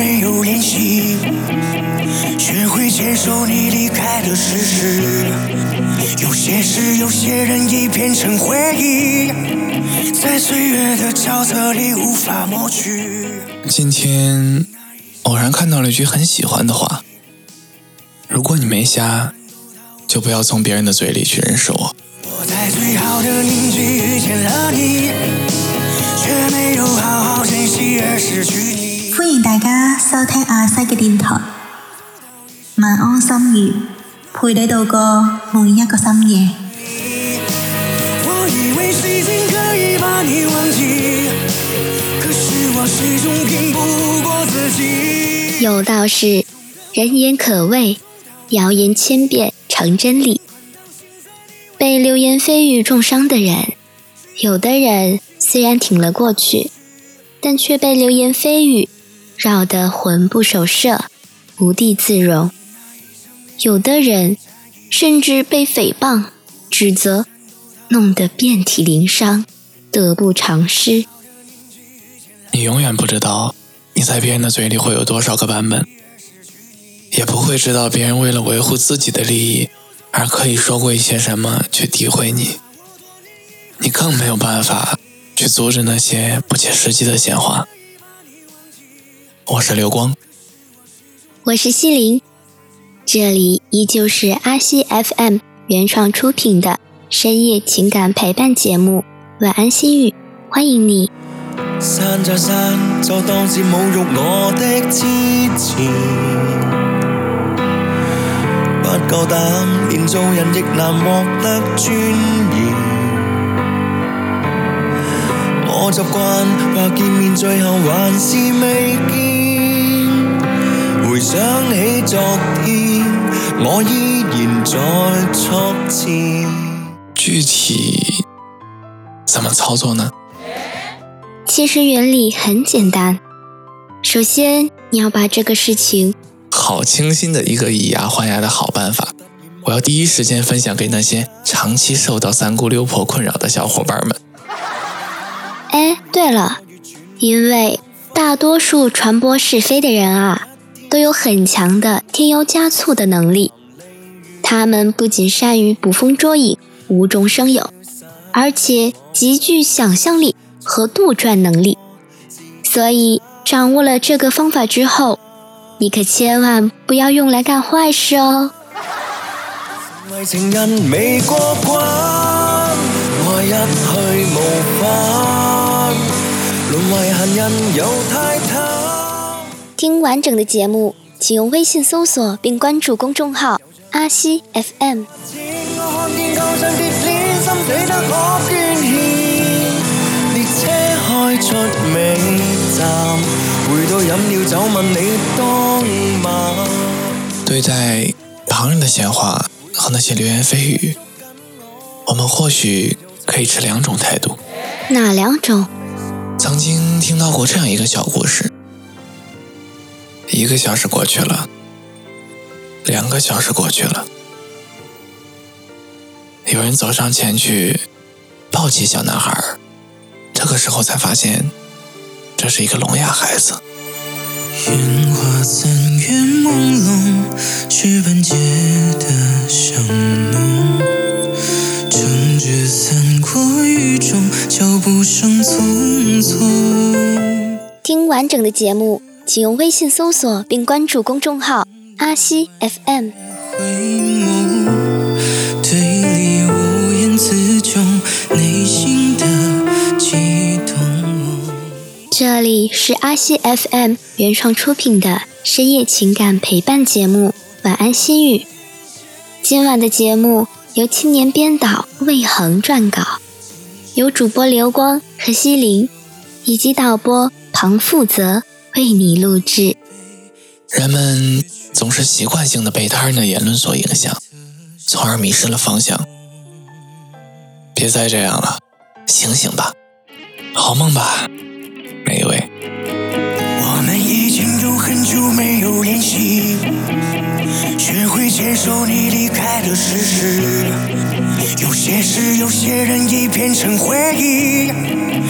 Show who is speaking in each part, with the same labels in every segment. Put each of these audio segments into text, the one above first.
Speaker 1: 没有联系，学会接受你离开的事实。有些事，有些人已变成回忆，在岁月的沼泽里无法抹去。
Speaker 2: 今天偶然看到了一句很喜欢的话：如果你没瞎，就不要从别人的嘴里去认识我。
Speaker 1: 我在最好的年纪遇见了你，却没有好好珍惜而失去你。
Speaker 3: 欢迎大家收听阿西的电台，晚安心语，陪你度过每一个深夜。
Speaker 1: 我我以以为时间可可把你忘记，是始终不过自己。
Speaker 4: 有道是，人言可畏，谣言千遍成真理。被流言蜚语重伤的人，有的人虽然挺了过去，但却被流言蜚语。绕得魂不守舍，无地自容；有的人甚至被诽谤、指责，弄得遍体鳞伤，得不偿失。
Speaker 2: 你永远不知道你在别人的嘴里会有多少个版本，也不会知道别人为了维护自己的利益而可以说过一些什么去诋毁你。你更没有办法去阻止那些不切实际的闲话。我是刘光，
Speaker 4: 我是西林，这里依旧是阿西 FM 原创出品的深夜情感陪伴节目《晚安心语》，欢迎你。
Speaker 1: 山就山，就当是侮辱我的支持。不够胆，连做人亦难获得尊严。我习惯，怕见面最后还是未见。回想起昨天，我依然在
Speaker 2: 具体怎么操作呢？
Speaker 4: 其实原理很简单，首先你要把这个事情……
Speaker 2: 好清新的一个以牙还牙的好办法，我要第一时间分享给那些长期受到三姑六婆困扰的小伙伴们。
Speaker 4: 哎，对了，因为大多数传播是非的人啊。都有很强的添油加醋的能力，他们不仅善于捕风捉影、无中生有，而且极具想象力和杜撰能力。所以掌握了这个方法之后，你可千万不要用来干坏事哦。听完整的节目，请用微信搜索并关注公众号“阿西 FM”。
Speaker 2: 对待旁人的闲话和那些流言蜚语，我们或许可以持两种态度。
Speaker 4: 哪两种？
Speaker 2: 曾经听到过这样一个小故事。一个小时过去了，两个小时过去了，有人走上前去抱起小男孩儿，这个时候才发现这是一个聋哑孩子。
Speaker 4: 听完整的节目。请用微信搜索并关注公众号“阿西 FM”。这里是阿西 FM 原创出品的深夜情感陪伴节目《晚安心语》。今晚的节目由青年编导魏恒撰稿，由主播刘光和西林以及导播庞富泽为你录制。
Speaker 2: 人们总是习惯性的被他人的言论所影响，从而迷失了方向。别再这样了，醒醒吧，好梦吧，每一位。
Speaker 1: 我们已经有很久没有联系，学会接受你离开的事实。有些事，有些人，已变成回忆。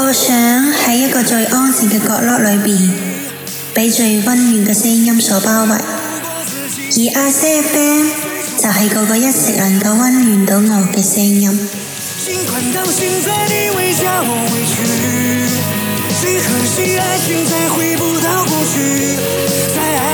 Speaker 1: 我
Speaker 3: 想喺一个最安静嘅角落里边，被最温暖嘅声音所包围。而阿 Sir B 就系个个一直能够温暖到我嘅声音。在爱